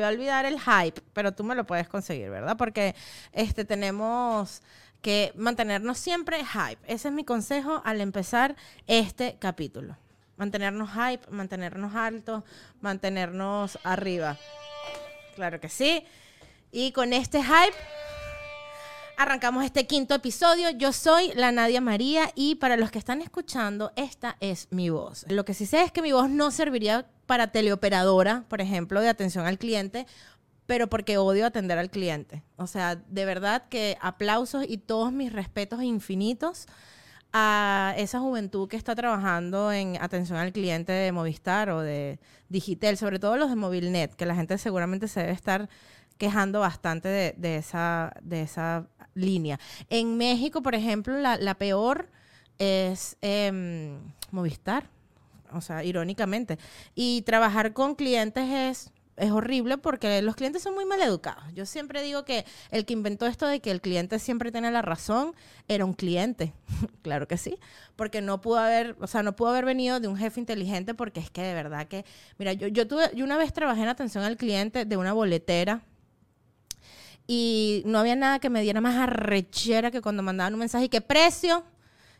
Volvió a olvidar el hype, pero tú me lo puedes conseguir, ¿verdad? Porque este tenemos que mantenernos siempre hype. Ese es mi consejo al empezar este capítulo. Mantenernos hype, mantenernos altos, mantenernos arriba. Claro que sí. Y con este hype arrancamos este quinto episodio. Yo soy la Nadia María y para los que están escuchando, esta es mi voz. Lo que sí sé es que mi voz no serviría para teleoperadora, por ejemplo, de atención al cliente, pero porque odio atender al cliente. O sea, de verdad que aplausos y todos mis respetos infinitos a esa juventud que está trabajando en atención al cliente de Movistar o de Digitel, sobre todo los de Movilnet, que la gente seguramente se debe estar quejando bastante de, esa, de esa línea. En México, por ejemplo, la, peor es em, Movistar o sea, irónicamente. Y trabajar con clientes es es horrible porque los clientes son muy mal educados. Yo siempre digo que el que inventó esto de que el cliente siempre tiene la razón era un cliente. claro que sí, porque no pudo haber, o sea, no pudo haber venido de un jefe inteligente porque es que de verdad que, mira, yo, yo tuve, yo una vez trabajé en atención al cliente de una boletera y no había nada que me diera más arrechera que cuando mandaban un mensaje y qué precio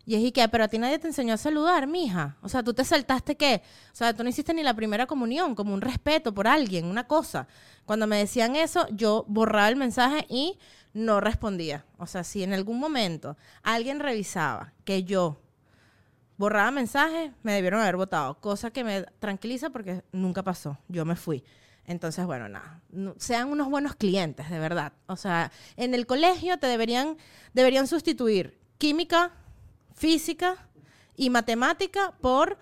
y es y que, pero a ti nadie te enseñó a saludar, mija. O sea, tú te saltaste qué? O sea, tú no hiciste ni la primera comunión, como un respeto por alguien, una cosa. Cuando me decían eso, yo borraba el mensaje y no respondía. O sea, si en algún momento alguien revisaba que yo borraba mensajes, me debieron haber votado. Cosa que me tranquiliza porque nunca pasó. Yo me fui. Entonces, bueno, nada, sean unos buenos clientes, de verdad. O sea, en el colegio te deberían, deberían sustituir química física y matemática por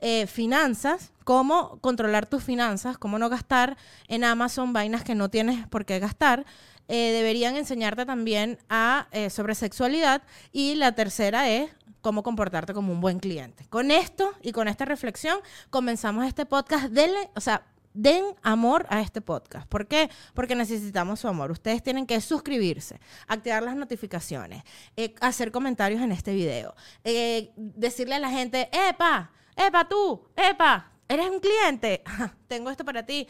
eh, finanzas, cómo controlar tus finanzas, cómo no gastar en Amazon vainas que no tienes por qué gastar. Eh, deberían enseñarte también a, eh, sobre sexualidad y la tercera es cómo comportarte como un buen cliente. Con esto y con esta reflexión comenzamos este podcast. Denle, o sea, den amor a este podcast. ¿Por qué? Porque necesitamos su amor. Ustedes tienen que suscribirse, activar las notificaciones, eh, hacer comentarios en este video, eh, decirle a la gente, epa, epa tú, epa, eres un cliente, tengo esto para ti.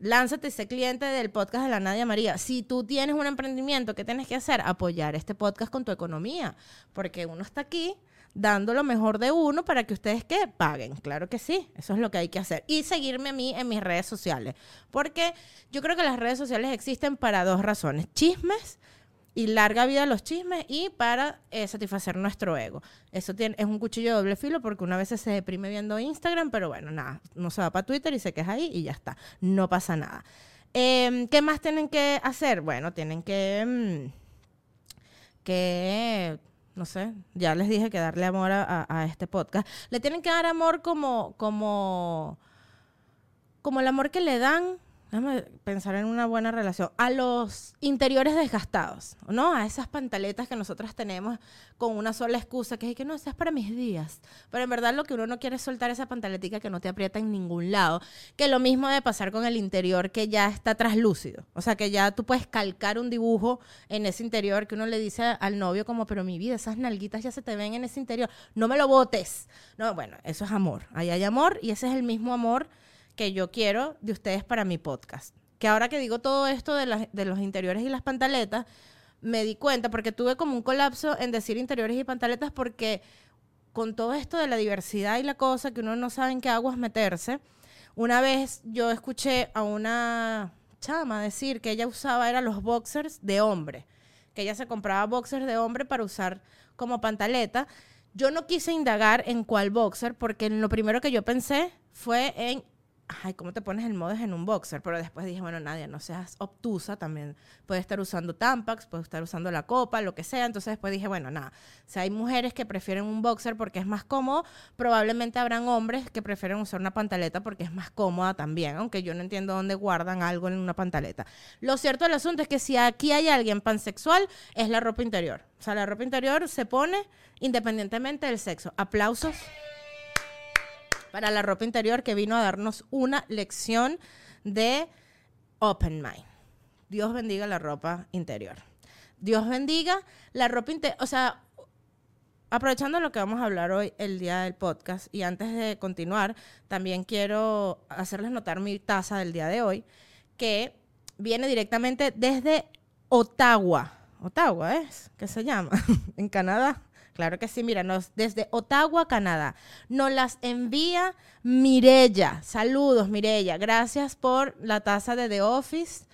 Lánzate ese cliente del podcast de la Nadia María. Si tú tienes un emprendimiento, ¿qué tienes que hacer? Apoyar este podcast con tu economía. Porque uno está aquí dando lo mejor de uno para que ustedes que paguen. Claro que sí, eso es lo que hay que hacer. Y seguirme a mí en mis redes sociales. Porque yo creo que las redes sociales existen para dos razones. Chismes y larga vida a los chismes y para eh, satisfacer nuestro ego. Eso tiene, es un cuchillo de doble filo porque una vez se deprime viendo Instagram, pero bueno, nada, no se va para Twitter y se queja ahí y ya está, no pasa nada. Em, ¿Qué más tienen que hacer? Bueno, tienen que, mm, que no sé, ya les dije que darle amor a, este podcast. Le tienen que dar amor como, como, como el amor que le dan Déjame pensar en una buena relación. A los interiores desgastados, ¿no? A esas pantaletas que nosotras tenemos con una sola excusa, que es que no, es para mis días. Pero en verdad lo que uno no quiere es soltar esa pantaletica que no te aprieta en ningún lado. Que lo mismo debe pasar con el interior que ya está traslúcido. O sea, que ya tú puedes calcar un dibujo en ese interior que uno le dice al novio como, pero mi vida, esas nalguitas ya se te ven en ese interior. No me lo botes. No, bueno, eso es amor. Ahí hay amor y ese es el mismo amor que yo quiero de ustedes para mi podcast. Que ahora que digo todo esto de, los interiores y las pantaletas, me di cuenta, porque tuve como un colapso en decir interiores y pantaletas, porque con todo esto de la diversidad y la cosa, que uno no sabe en qué aguas meterse, una vez yo escuché a una chama decir que ella usaba era los boxers de hombre, que ella se compraba boxers de hombre para usar como pantaleta. Yo no quise indagar en cuál boxer, porque lo primero que yo pensé fue en ay, ¿cómo te pones el modes en un boxer? Pero después dije, bueno, Nadia, no seas obtusa, también puede estar usando Tampax, puede estar usando la copa, lo que sea. Entonces después dije, bueno, nada, si hay mujeres que prefieren un boxer porque es más cómodo, probablemente habrán hombres que prefieren usar una pantaleta porque es más cómoda también, aunque yo no entiendo dónde guardan algo en una pantaleta. Lo cierto del asunto es que si aquí hay alguien pansexual, es la ropa interior. O sea, la ropa interior se pone independientemente del sexo. Aplausos para la ropa interior que vino a darnos una lección de Open Mind. Dios bendiga la ropa interior. Dios bendiga la ropa interior. O sea, aprovechando lo que vamos a hablar hoy, el día del podcast, y antes de continuar, también quiero hacerles notar mi taza del día de hoy, que viene directamente desde Ottawa. Ottawa es, ¿qué se llama? en Canadá. Claro que sí, mira, nos, desde Ottawa, Canadá. Nos las envía Mirella. Saludos, Mirella. Gracias por la taza de The Office.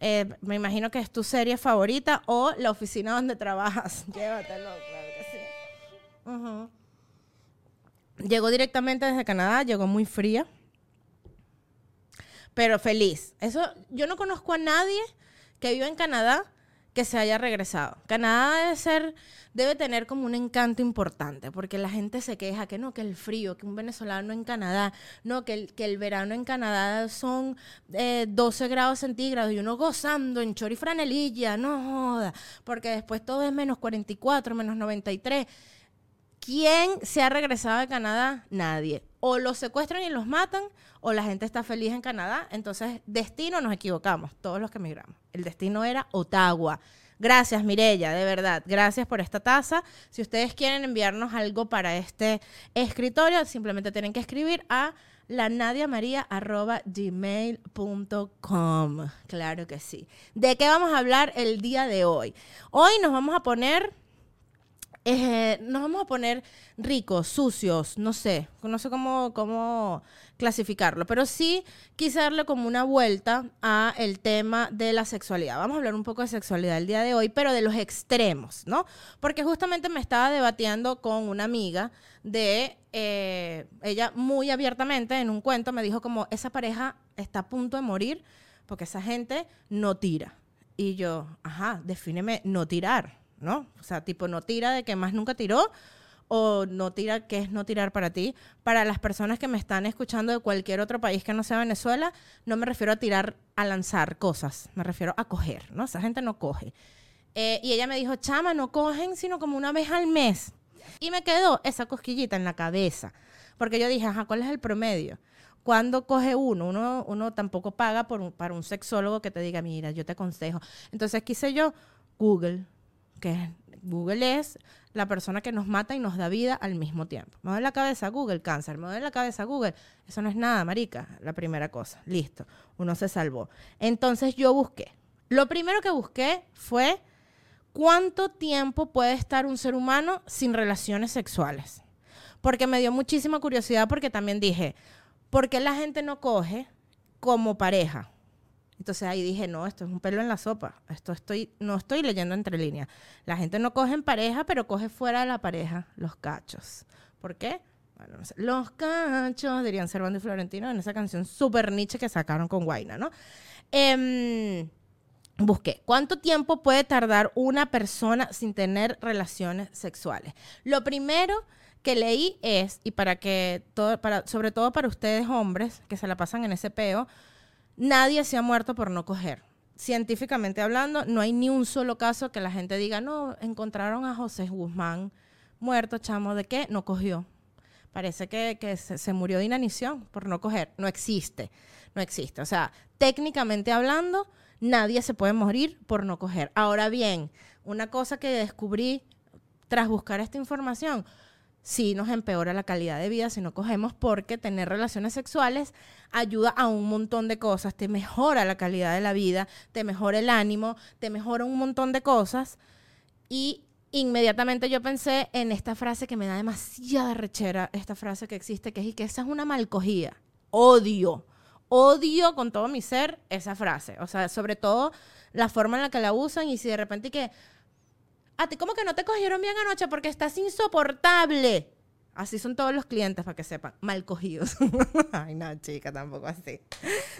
Eh, me imagino que es tu serie favorita o la oficina donde trabajas. Llévatelo, claro que sí. Llegó directamente desde Canadá, llegó muy fría, pero feliz. Eso, yo no conozco a nadie que viva en Canadá que se haya regresado. Canadá debe ser, debe tener como un encanto importante, porque la gente se queja que no, que el frío, que un venezolano en Canadá, no, que el, que el verano en Canadá son eh, 12 grados centígrados y uno gozando en chor y franelilla, no joda, porque después todo es menos 44, menos 93. ¿Quién se ha regresado de Canadá? Nadie. O los secuestran y los matan, o la gente está feliz en Canadá. Entonces, destino nos equivocamos, todos los que emigramos. El destino era Ottawa. Gracias, Mirella, de verdad. Gracias por esta taza. Si ustedes quieren enviarnos algo para este escritorio, simplemente tienen que escribir a lanadiamaria.gmail.com. Claro que sí. ¿De qué vamos a hablar el día de hoy? Hoy nos vamos a poner eh, nos vamos a poner ricos, sucios, no sé, no sé cómo, cómo clasificarlo, pero sí quise darle como una vuelta a el tema de la sexualidad. Vamos a hablar un poco de sexualidad el día de hoy, pero de los extremos, ¿no? Porque justamente me estaba debatiendo con una amiga de, eh, ella muy abiertamente en un cuento me dijo como, esa pareja está a punto de morir porque esa gente no tira. Y yo, ajá, defíneme no tirar. ¿No? O sea, tipo, no tira de que más nunca tiró o no tira, ¿qué es no tirar para ti? Para las personas que me están escuchando de cualquier otro país que no sea Venezuela, no me refiero a tirar, a lanzar cosas, me refiero a coger, ¿no? Esa gente no coge. Eh, y ella me dijo, chama, no cogen sino como una vez al mes. Y me quedó esa cosquillita en la cabeza, porque yo dije, ajá, ¿cuál es el promedio? ¿Cuándo coge uno? Uno, uno tampoco paga por un- para un sexólogo que te diga, mira, yo te aconsejo. Entonces quise yo, Google, que Google es la persona que nos mata y nos da vida al mismo tiempo. Me duele la cabeza, Google, cáncer. Me duele la cabeza, Google. Eso no es nada, marica. La primera cosa. Listo. Uno se salvó. Entonces yo busqué. Lo primero que busqué fue cuánto tiempo puede estar un ser humano sin relaciones sexuales. Porque me dio muchísima curiosidad porque también dije, ¿por qué la gente no coge como pareja? Entonces ahí dije, no, esto es un pelo en la sopa. Esto estoy, no estoy leyendo entre líneas. La gente no coge en pareja, pero coge fuera de la pareja los cachos. ¿Por qué? Los cachos, dirían Servando y Florentino en esa canción super niche que sacaron con Guaina, ¿no? Em, busqué, ¿cuánto tiempo puede tardar una persona sin tener relaciones sexuales? Lo primero que leí es, y para que, todo, para, sobre todo para ustedes hombres que se la pasan en ese peo, nadie se ha muerto por no coger. Científicamente hablando, no hay ni un solo caso que la gente diga, no, encontraron a José Guzmán muerto, chamo, ¿de qué? No cogió. Parece que, que se, se murió de inanición por no coger. No existe, no existe. O sea, técnicamente hablando, nadie se puede morir por no coger. Ahora bien, una cosa que descubrí tras buscar esta información, sí nos empeora la calidad de vida si no cogemos porque tener relaciones sexuales ayuda a un montón de cosas, te mejora la calidad de la vida, te mejora el ánimo, te mejora un montón de cosas y inmediatamente yo pensé en esta frase que me da demasiada rechera, esta frase que existe, que es y que esa es una malcogida. Odio, odio con todo mi ser esa frase. O sea, sobre todo la forma en la que la usan y si de repente que, a ti como que no te cogieron bien anoche porque estás insoportable. Así son todos los clientes, para que sepan. Mal cogidos. Ay, no, chica, tampoco así.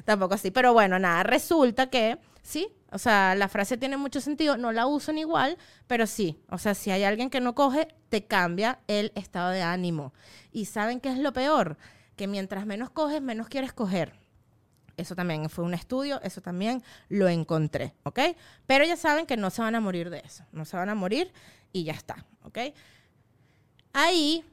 Tampoco así. Pero bueno, nada, resulta que sí. O sea, la frase tiene mucho sentido. No la usan igual, pero sí. O sea, si hay alguien que no coge, te cambia el estado de ánimo. Y ¿saben qué es lo peor? Que mientras menos coges, menos quieres coger. Eso también fue un estudio, eso también lo encontré, ¿ok? Pero ya saben que no se van a morir de eso. No se van a morir y ya está, ¿ok? Ahí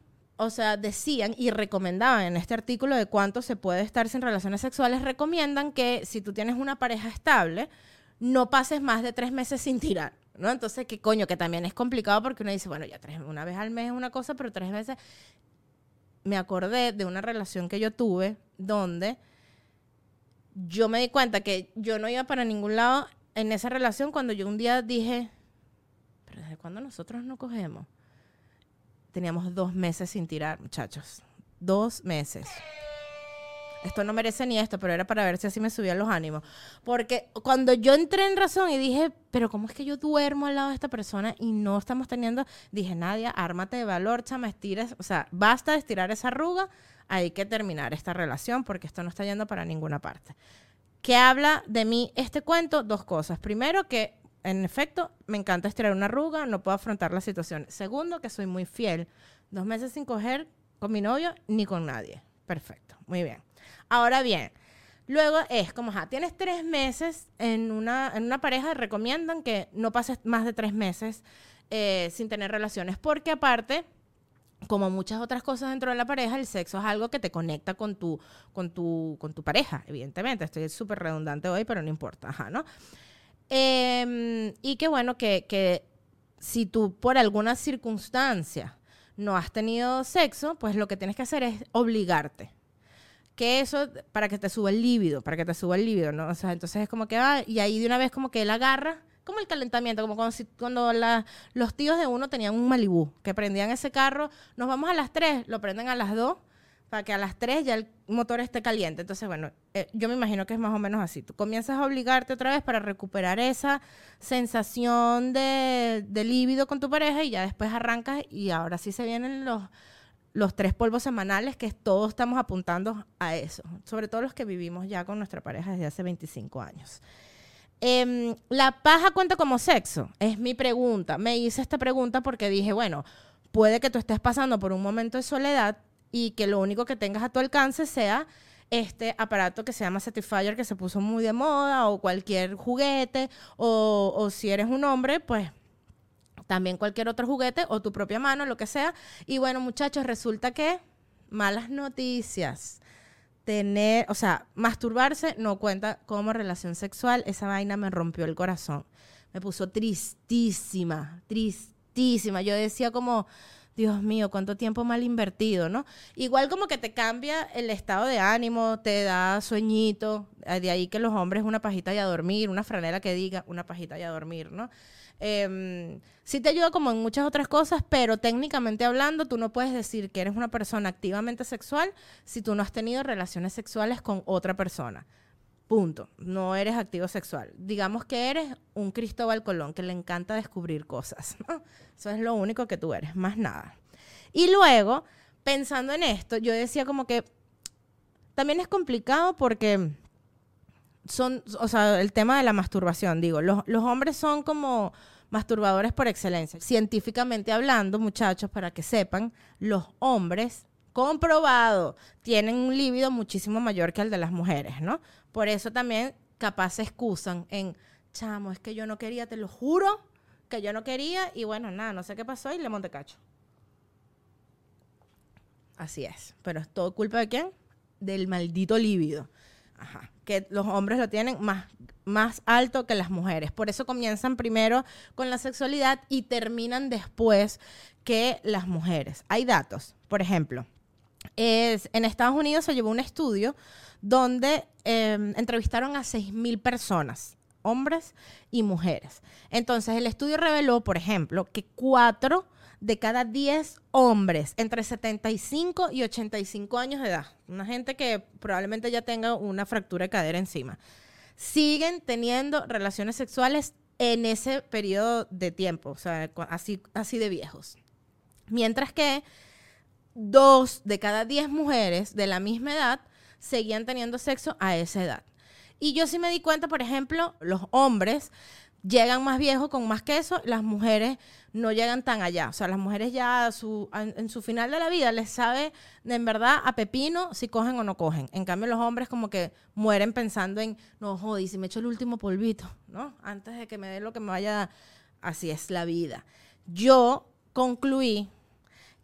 o sea, decían y recomendaban en este artículo de cuánto se puede estar sin relaciones sexuales, recomiendan que si tú tienes una pareja estable, no pases más de tres meses sin tirar, ¿no? Entonces, ¿qué coño? Que también es complicado porque uno dice, bueno, ya tres, una vez al mes es una cosa, pero tres veces... Me acordé de una relación que yo tuve donde yo me di cuenta que yo no iba para ningún lado en esa relación cuando yo un día dije, pero ¿desde cuándo nosotros no cogemos? Teníamos dos meses sin tirar, muchachos. Dos meses. Esto no merece ni esto, pero era para ver si así me subían los ánimos. Porque cuando yo entré en razón y dije, pero ¿cómo es que yo duermo al lado de esta persona y no estamos teniendo? Dije, Nadia, ármate de valor, chama, estires. O sea, basta de estirar esa arruga, hay que terminar esta relación porque esto no está yendo para ninguna parte. ¿Qué habla de mí este cuento? Dos cosas. Primero, que en efecto me encanta estirar una arruga, no puedo afrontar la situación. Segundo, que soy muy fiel. Dos meses sin coger con mi novio ni con nadie. Perfecto, muy bien. Ahora bien, luego es como, ja, tienes tres meses en una, en una pareja, recomiendan que no pases más de tres meses eh, sin tener relaciones, porque aparte como muchas otras cosas dentro de la pareja, el sexo es algo que te conecta con tu, con tu, con tu pareja, evidentemente. Estoy súper redundante hoy, pero no importa, ajá, ¿no? Em, y qué bueno que, que si tú por alguna circunstancia no has tenido sexo, pues lo que tienes que hacer es obligarte. Que eso, para que te suba el líbido, para que te suba el líbido, ¿no? O sea, entonces es como que va, y ahí de una vez como que él agarra como el calentamiento, como cuando, cuando los tíos de uno tenían un Malibú, que prendían ese carro, nos vamos a las 3, lo prenden a las 2, para que a las 3 ya el motor esté caliente. Entonces, bueno, eh, yo me imagino que es más o menos así. Tú comienzas a obligarte otra vez para recuperar esa sensación de, de líbido con tu pareja y ya después arrancas y ahora sí se vienen los, los tres polvos semanales que todos estamos apuntando a eso, sobre todo los que vivimos ya con nuestra pareja desde hace 25 años. Em, ¿La paja cuenta como sexo? Es mi pregunta. Me hice esta pregunta porque dije, bueno, puede que tú estés pasando por un momento de soledad y que lo único que tengas a tu alcance sea este aparato que se llama Satisfyer que se puso muy de moda o cualquier juguete o, o si eres un hombre, pues también cualquier otro juguete o tu propia mano, lo que sea. Y bueno, muchachos, resulta que malas noticias tener, o sea, masturbarse no cuenta como relación sexual. Esa vaina me rompió el corazón. Me puso tristísima, tristísima. Yo decía como, Dios mío, cuánto tiempo mal invertido, ¿no? Igual como que te cambia el estado de ánimo, te da sueñito. De ahí que los hombres una pajita y a dormir, una franela que diga una pajita y a dormir, ¿no? Eh, sí te ayuda como en muchas otras cosas, pero técnicamente hablando, tú no puedes decir que eres una persona activamente sexual si tú no has tenido relaciones sexuales con otra persona. Punto. No eres activo sexual. Digamos que eres un Cristóbal Colón que le encanta descubrir cosas. Eso es lo único que tú eres, más nada. Y luego, pensando en esto, yo decía como que también es complicado porque son, o sea, el tema de la masturbación, digo, los hombres son como masturbadores por excelencia. Científicamente hablando, muchachos, para que sepan, los hombres, comprobado, tienen un líbido muchísimo mayor que el de las mujeres, ¿no? Por eso también capaz se excusan en, chamo, es que yo no quería, te lo juro, que yo no quería, y bueno, nada, no sé qué pasó y le monte cacho. Así es, pero es todo culpa de quién? Del maldito líbido. Que los hombres lo tienen más, más alto que las mujeres. Por eso comienzan primero con la sexualidad y terminan después que las mujeres. Hay datos, por ejemplo, es, en Estados Unidos se llevó un estudio donde em, entrevistaron a 6.000 personas, hombres y mujeres. Entonces el estudio reveló, por ejemplo, que cuatro de cada 10 hombres entre 75 y 85 años de edad, una gente que probablemente ya tenga una fractura de cadera encima, siguen teniendo relaciones sexuales en ese periodo de tiempo, o sea, así, así de viejos. Mientras que dos de cada 10 mujeres de la misma edad seguían teniendo sexo a esa edad. Y yo sí me di cuenta, por ejemplo, los hombres llegan más viejos con más queso, las mujeres no llegan tan allá. O sea, las mujeres ya en su final de la vida les sabe en verdad a pepino si cogen o no cogen. En cambio, los hombres como que mueren pensando en, no, jodí, si me echo el último polvito, ¿no? Antes de que me dé lo que me vaya, así es la vida. Yo concluí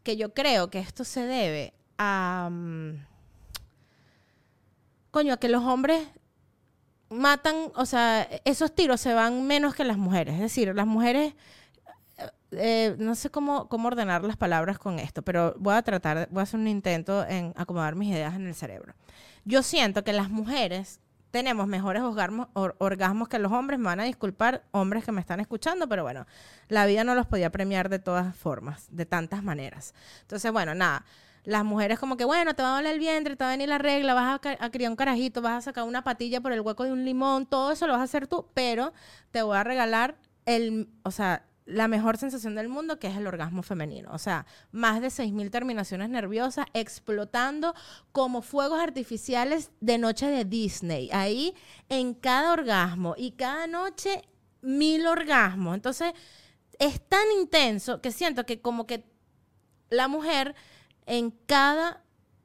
que yo creo que esto se debe a... Mm, coño, a que los hombres matan, o sea, esos tiros se van menos que las mujeres. Es decir, las mujeres, eh, no sé cómo, cómo ordenar las palabras con esto, pero voy a tratar, voy a hacer un intento en acomodar mis ideas en el cerebro. Yo siento que las mujeres tenemos mejores orgasmos, or- orgasmos que los hombres. Me van a disculpar, hombres que me están escuchando, pero bueno, la vida no los podía premiar de todas formas, de tantas maneras. Entonces, bueno, nada. Las mujeres como que, bueno, te va a doler el vientre, te va a venir la regla, vas a, criar un carajito, vas a sacar una patilla por el hueco de un limón, todo eso lo vas a hacer tú, pero te voy a regalar el, o sea, la mejor sensación del mundo, que es el orgasmo femenino. O sea, más de 6.000 terminaciones nerviosas explotando como fuegos artificiales de noche de Disney. Ahí en cada orgasmo y cada noche mil orgasmos. Entonces, es tan intenso que siento que como que la mujer en cada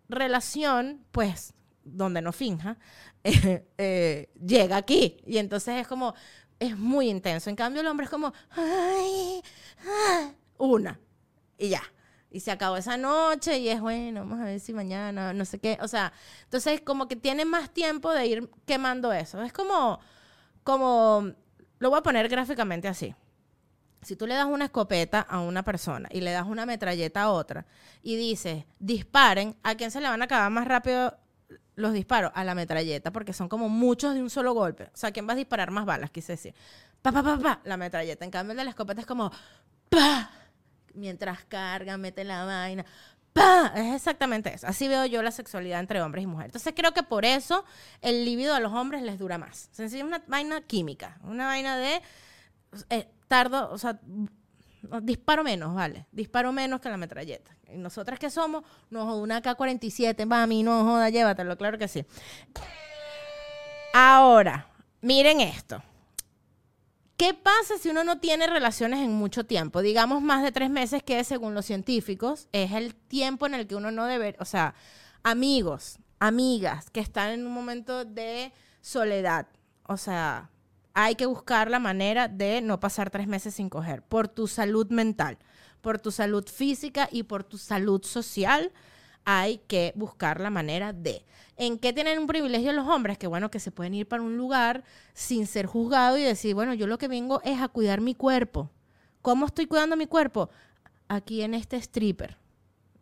relación, pues, donde no finja, eh, eh, llega aquí. Y entonces es como, es muy intenso. En cambio, el hombre es como, "Ay, ah", una, y ya. Y se acabó esa noche y es bueno, vamos a ver si mañana, no sé qué. O sea, entonces como que tiene más tiempo de ir quemando eso. Es como, como, lo voy a poner gráficamente así. Si tú le das una escopeta a una persona y le das una metralleta a otra y dices, disparen, ¿a quién se le van a acabar más rápido los disparos? A la metralleta, porque son como muchos de un solo golpe. O sea, ¿quién va a disparar más balas? Quise decir. Pa, pa, pa, pa, la metralleta. En cambio, el de la escopeta es como, pa, mientras carga, mete la vaina. ¡Pa! Es exactamente eso. Así veo yo la sexualidad entre hombres y mujeres. Entonces creo que por eso el libido a los hombres les dura más. Sencillo, es una vaina química. Una vaina de eh, tardo, o sea, disparo menos, vale. Disparo menos que la metralleta. Y nosotras que somos, no, una K-47, mami, no joda, llévatelo, claro que sí. Ahora, miren esto. ¿Qué pasa si uno no tiene relaciones en mucho tiempo? Digamos más de tres meses, que según los científicos es el tiempo en el que uno no debe, o sea, amigos, amigas que están en un momento de soledad. O sea, hay que buscar la manera de no pasar tres meses sin coger, por tu salud mental, por tu salud física y por tu salud social. Hay que buscar la manera de. ¿En qué tienen un privilegio los hombres? Que bueno, que se pueden ir para un lugar sin ser juzgado y decir, bueno, yo lo que vengo es a cuidar mi cuerpo. ¿Cómo estoy cuidando mi cuerpo? Aquí en este stripper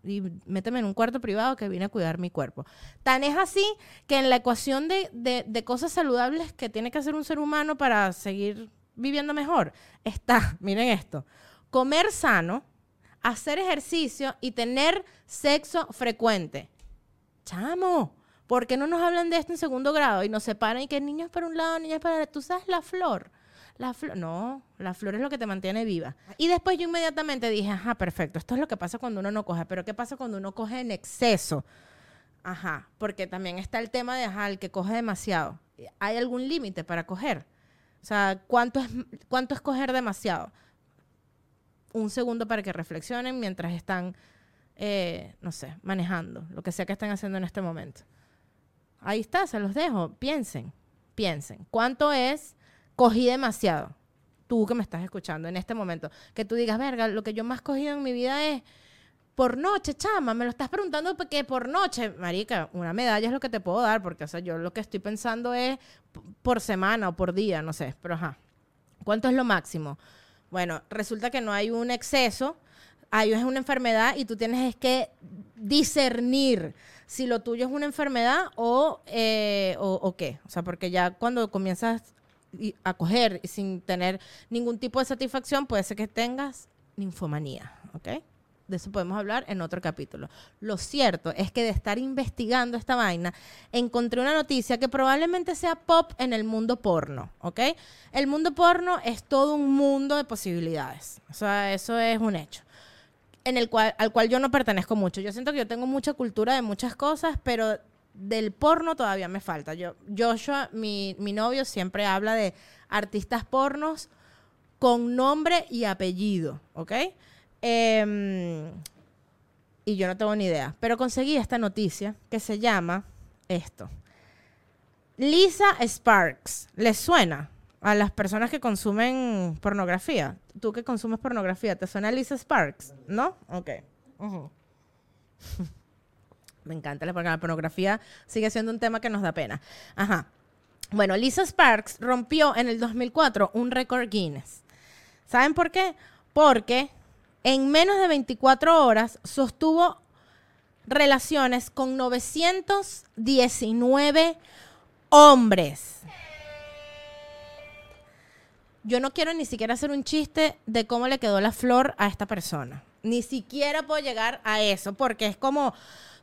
y méteme en un cuarto privado que vine a cuidar mi cuerpo. Tan es así que en la ecuación de, de- de cosas saludables que tiene que hacer un ser humano para seguir viviendo mejor, está, miren esto, comer sano, hacer ejercicio y tener sexo frecuente. Chamo, ¿por qué no nos hablan de esto en segundo grado y nos separan y que niños para un lado, niñas para Tú sabes la flor. La flor, no, la flor es lo que te mantiene viva. Y después yo inmediatamente dije, ajá, perfecto, esto es lo que pasa cuando uno no coge, pero ¿qué pasa cuando uno coge en exceso? Ajá, porque también está el tema de, ajá, el que coge demasiado. ¿Hay algún límite para coger? O sea, ¿cuánto es, ¿cuánto es coger demasiado? Un segundo para que reflexionen mientras están, eh, no sé, manejando, lo que sea que estén haciendo en este momento. Ahí está, se los dejo. Piensen, piensen. ¿Cuánto es cogí demasiado? Tú que me estás escuchando en este momento. Que tú digas, verga, lo que yo más cogido en mi vida es por noche, chama. Me lo estás preguntando porque por noche, marica, una medalla es lo que te puedo dar, porque, o sea, yo lo que estoy pensando es por semana o por día, no sé, pero ajá. ¿Cuánto es lo máximo? Bueno, resulta que no hay un exceso, hay es una enfermedad y tú tienes es que discernir si lo tuyo es una enfermedad o, eh, o, o qué. O sea, porque ya cuando comienzas y- a coger y sin tener ningún tipo de satisfacción, puede ser que tengas ninfomanía, ¿ok? De eso podemos hablar en otro capítulo. Lo cierto es que de estar investigando esta vaina, encontré una noticia que probablemente sea pop en el mundo porno, ¿ok? El mundo porno es todo un mundo de posibilidades. O sea, eso es un hecho. En el cual, al cual yo no pertenezco mucho. Yo siento que yo tengo mucha cultura de muchas cosas, pero del porno todavía me falta. Yo, Joshua, mi, mi novio, siempre habla de artistas pornos con nombre y apellido, ¿ok? Em, y yo no tengo ni idea. Pero conseguí esta noticia que se llama esto. Lisa Sparks. ¿Les suena a las personas que consumen pornografía? Tú que consumes pornografía, ¿te suena Lisa Sparks? ¿No? Ok. Me encanta porque la pornografía sigue siendo un tema que nos da pena. Ajá. Bueno, Lisa Sparks rompió en el 2004 un récord Guinness. ¿Saben por qué? Porque en menos de 24 horas sostuvo relaciones con 919 hombres. Yo no quiero ni siquiera hacer un chiste de cómo le quedó la flor a esta persona. Ni siquiera puedo llegar a eso porque es como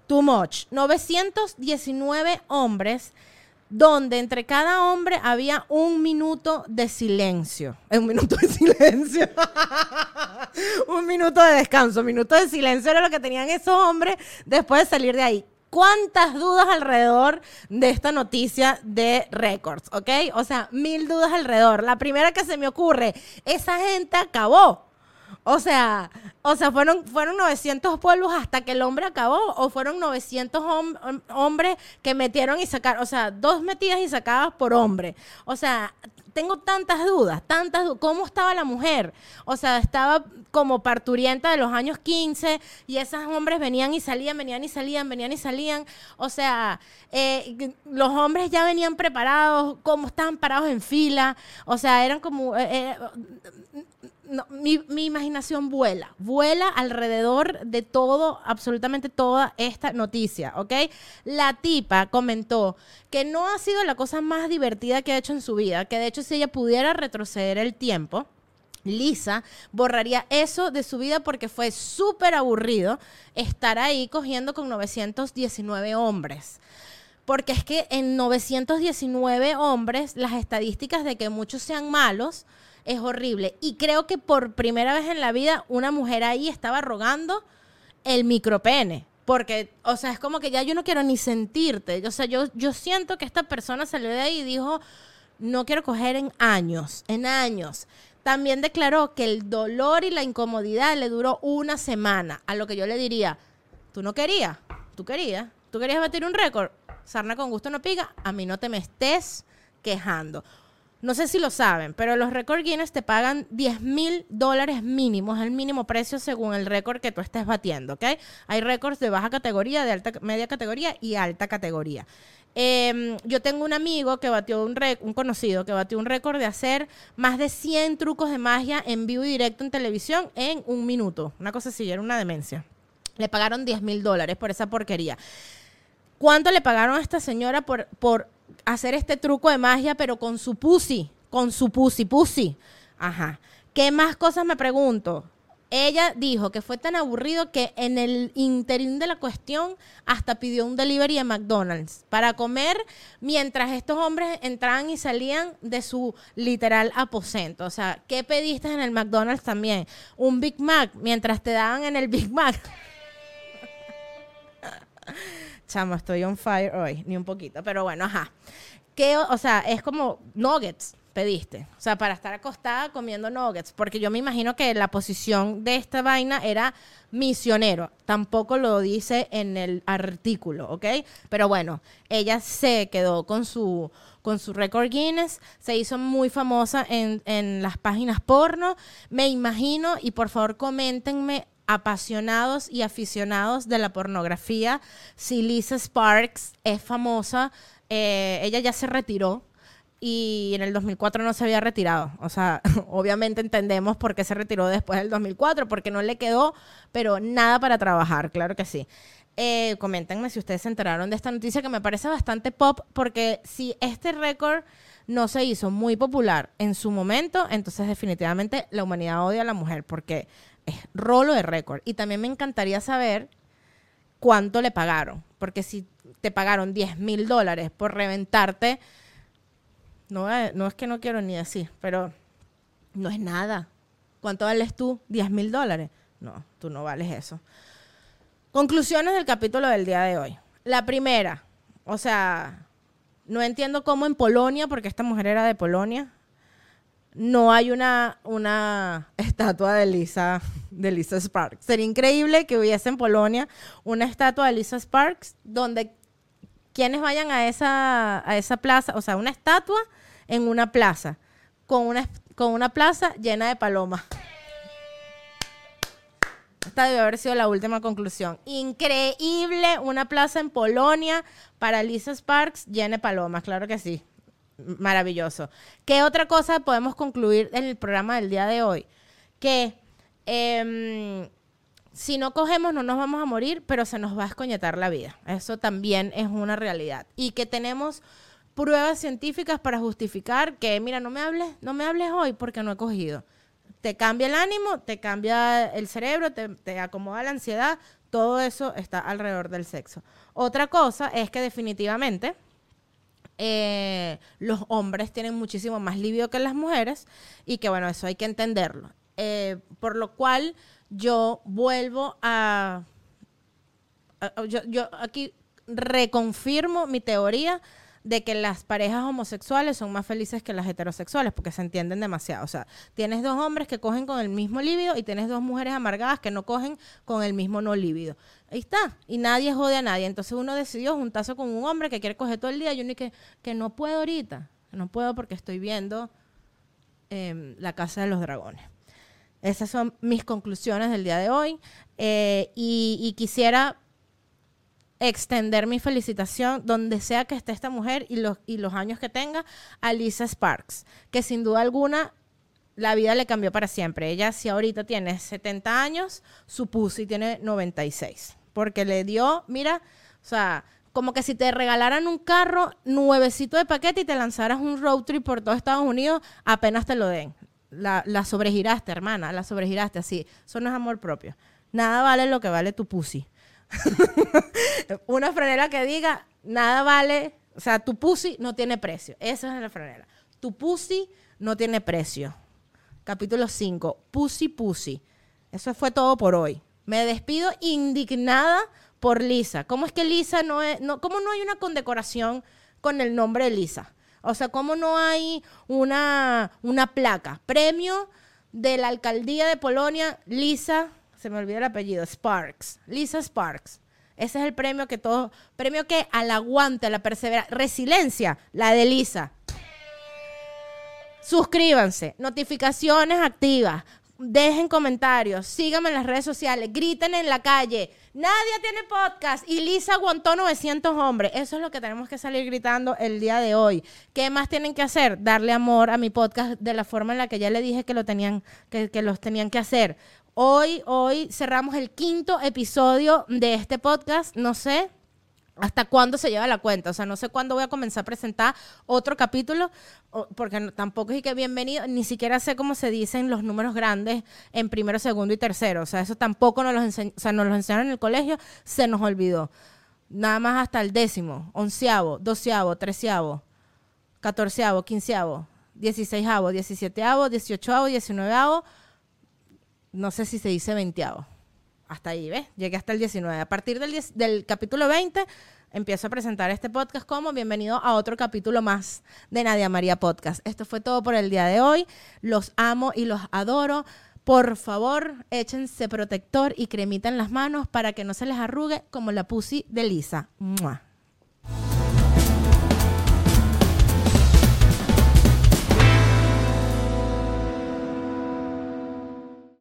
too much. 919 hombres donde entre cada hombre había un minuto de silencio. Un minuto de silencio. un minuto de descanso. Minuto de silencio era lo que tenían esos hombres después de salir de ahí. ¿Cuántas dudas alrededor de esta noticia de récords? ¿Ok? O sea, mil dudas alrededor. La primera que se me ocurre, esa gente acabó. O sea, o sea, fueron, fueron 900 polvos hasta que el hombre acabó, o fueron 900 hombres que metieron y sacaron, o sea, dos metidas y sacadas por hombre. O sea, tengo tantas dudas, tantas dudas. ¿Cómo estaba la mujer? O sea, estaba como parturienta de los años 15 y esos hombres venían y salían, venían y salían, venían y salían. O sea, eh, los hombres ya venían preparados, como estaban parados en fila. O sea, eran como... Eh, eh, mi, mi, imaginación vuela, vuela alrededor de todo, absolutamente toda esta noticia, ¿ok? La tipa comentó que no ha sido la cosa más divertida que ha hecho en su vida, que de hecho si ella pudiera retroceder el tiempo, Lisa borraría eso de su vida porque fue súper aburrido estar ahí cogiendo con 919 hombres. Porque es que en 919 hombres las estadísticas de que muchos sean malos es horrible. Y creo que por primera vez en la vida una mujer ahí estaba rogando el micropene. Porque, o sea, es como que ya yo no quiero ni sentirte. O sea, yo, yo siento que esta persona salió de ahí y dijo, no quiero coger en años, en años. También declaró que el dolor y la incomodidad le duró una semana. A lo que yo le diría, tú no querías, tú querías, tú querías batir un récord. Sarna con gusto no pica, a mí no te me estés quejando. No sé si lo saben, pero los récord Guinness te pagan 10 mil dólares mínimos, el mínimo precio según el récord que tú estés batiendo, ¿ok? Hay récords de baja categoría, de alta, media categoría y alta categoría. Em, yo tengo un amigo que batió un récord, un conocido que batió un récord de hacer más de 100 trucos de magia en vivo y directo en televisión en un minuto. Una cosa así, era una demencia. Le pagaron 10 mil dólares por esa porquería. ¿Cuánto le pagaron a esta señora por, por hacer este truco de magia, pero con su pussy, con su pussy, pussy. Ajá. ¿Qué más cosas me pregunto? Ella dijo que fue tan aburrido que en el interín de la cuestión hasta pidió un delivery de McDonald's para comer mientras estos hombres entraban y salían de su literal aposento. O sea, ¿qué pediste en el McDonald's también? Un Big Mac mientras te daban en el Big Mac. Chamo, estoy on fire hoy, ni un poquito, pero bueno, ajá. ¿Qué, o sea, es como nuggets pediste, o sea, para estar acostada comiendo nuggets, porque yo me imagino que la posición de esta vaina era misionero, tampoco lo dice en el artículo, ¿ok? Pero bueno, ella se quedó con su con su récord Guinness, se hizo muy famosa en, en las páginas porno, me imagino, y por favor coméntenme apasionados y aficionados de la pornografía. Si Lisa Sparks es famosa, eh, ella ya se retiró y en el 2004 no se había retirado. O sea, obviamente entendemos por qué se retiró después del 2004, porque no le quedó, pero nada para trabajar, claro que sí. Eh, coméntenme si ustedes se enteraron de esta noticia que me parece bastante pop, porque si este récord no se hizo muy popular en su momento, entonces definitivamente la humanidad odia a la mujer, porque es rolo de récord. Y también me encantaría saber cuánto le pagaron. Porque si te pagaron 10 mil dólares por reventarte, no, no es que no quiero ni decir, pero no es nada. ¿Cuánto vales tú? 10 mil dólares. No, tú no vales eso. Conclusiones del capítulo del día de hoy. La primera, o sea, no entiendo cómo en Polonia, porque esta mujer era de Polonia, no hay una, una estatua de Lisa, de Lisa Sparks. Sería increíble que hubiese en Polonia una estatua de Lisa Sparks donde quienes vayan a esa, a esa plaza, o sea, una estatua en una plaza, con una, con una plaza llena de palomas. Esta debe haber sido la última conclusión. Increíble, una plaza en Polonia para Lisa Sparks llena de palomas, claro que sí maravilloso. ¿Qué otra cosa podemos concluir en el programa del día de hoy? Que em, si no cogemos no nos vamos a morir, pero se nos va a escoñetar la vida. Eso también es una realidad. Y que tenemos pruebas científicas para justificar que, mira, no me hables, no me hables hoy porque no he cogido. Te cambia el ánimo, te cambia el cerebro, te, te acomoda la ansiedad, todo eso está alrededor del sexo. Otra cosa es que definitivamente eh, los hombres tienen muchísimo más libido que las mujeres y que bueno, eso hay que entenderlo. Eh, por lo cual yo vuelvo a... a- yo, yo aquí reconfirmo mi teoría de que las parejas homosexuales son más felices que las heterosexuales porque se entienden demasiado. O sea, tienes dos hombres que cogen con el mismo líbido y tienes dos mujeres amargadas que no cogen con el mismo no líbido. Ahí está. Y nadie jode a nadie. Entonces uno decidió juntarse con un hombre que quiere coger todo el día y uno que, que no puedo ahorita. No puedo porque estoy viendo em, La Casa de los Dragones. Esas son mis conclusiones del día de hoy. Eh, y quisiera extender mi felicitación donde sea que esté esta mujer y los, y los años que tenga a Lisa Sparks, que sin duda alguna la vida le cambió para siempre. Ella si ahorita tiene 70 años, su pussy tiene 96, porque le dio, mira, o sea, como que si te regalaran un carro nuevecito de paquete y te lanzaras un road trip por todo Estados Unidos, apenas te lo den. La, la sobregiraste, hermana, la sobregiraste así. Eso no es amor propio. Nada vale lo que vale tu pussy. Una franela que diga, nada vale, o sea, tu pussy no tiene precio. Esa es la franela. Tu pussy no tiene precio. Capítulo 5, Pussy Pussy. Eso fue todo por hoy. Me despido indignada por Lisa. ¿Cómo es que Lisa no es, no, cómo no hay una condecoración con el nombre de Lisa? O sea, ¿cómo no hay una, una placa? Premio de la alcaldía de Polonia, Lisa, se me olvidó el apellido, Sparks. Lisa Sparks. Ese es el premio que todos, premio que al aguante, a la perseverancia, resiliencia, la de Lisa. Suscríbanse, notificaciones activas, dejen comentarios, síganme en las redes sociales, griten en la calle. Nadie tiene podcast y Lisa aguantó 900 hombres. Eso es lo que tenemos que salir gritando el día de hoy. ¿Qué más tienen que hacer? Darle amor a mi podcast de la forma en la que ya le dije que lo tenían que, que los tenían que hacer. Hoy hoy cerramos el quinto episodio de este podcast, no sé, ¿Hasta cuándo se lleva la cuenta? O sea, no sé cuándo voy a comenzar a presentar otro capítulo, porque tampoco es que bienvenido, ni siquiera sé cómo se dicen los números grandes en primero, segundo y tercero. O sea, eso tampoco nos los, o sea, nos los enseñaron en el colegio, se nos olvidó. Nada más hasta el décimo, onceavo, doceavo, treceavo, catorceavo, quinceavo, dieciséisavo, diecisietavo, dieciochoavo, diecinueveavo, no sé si se dice veinteavo. Hasta ahí, ¿ves? Llegué hasta el 19. A partir del, 10 del capítulo 20 empiezo a presentar este podcast como bienvenido a otro capítulo más de Nadia María Podcast. Esto fue todo por el día de hoy. Los amo y los adoro. Por favor, échense protector y cremita en las manos para que no se les arrugue como la pussy de Lisa. ¡Mua!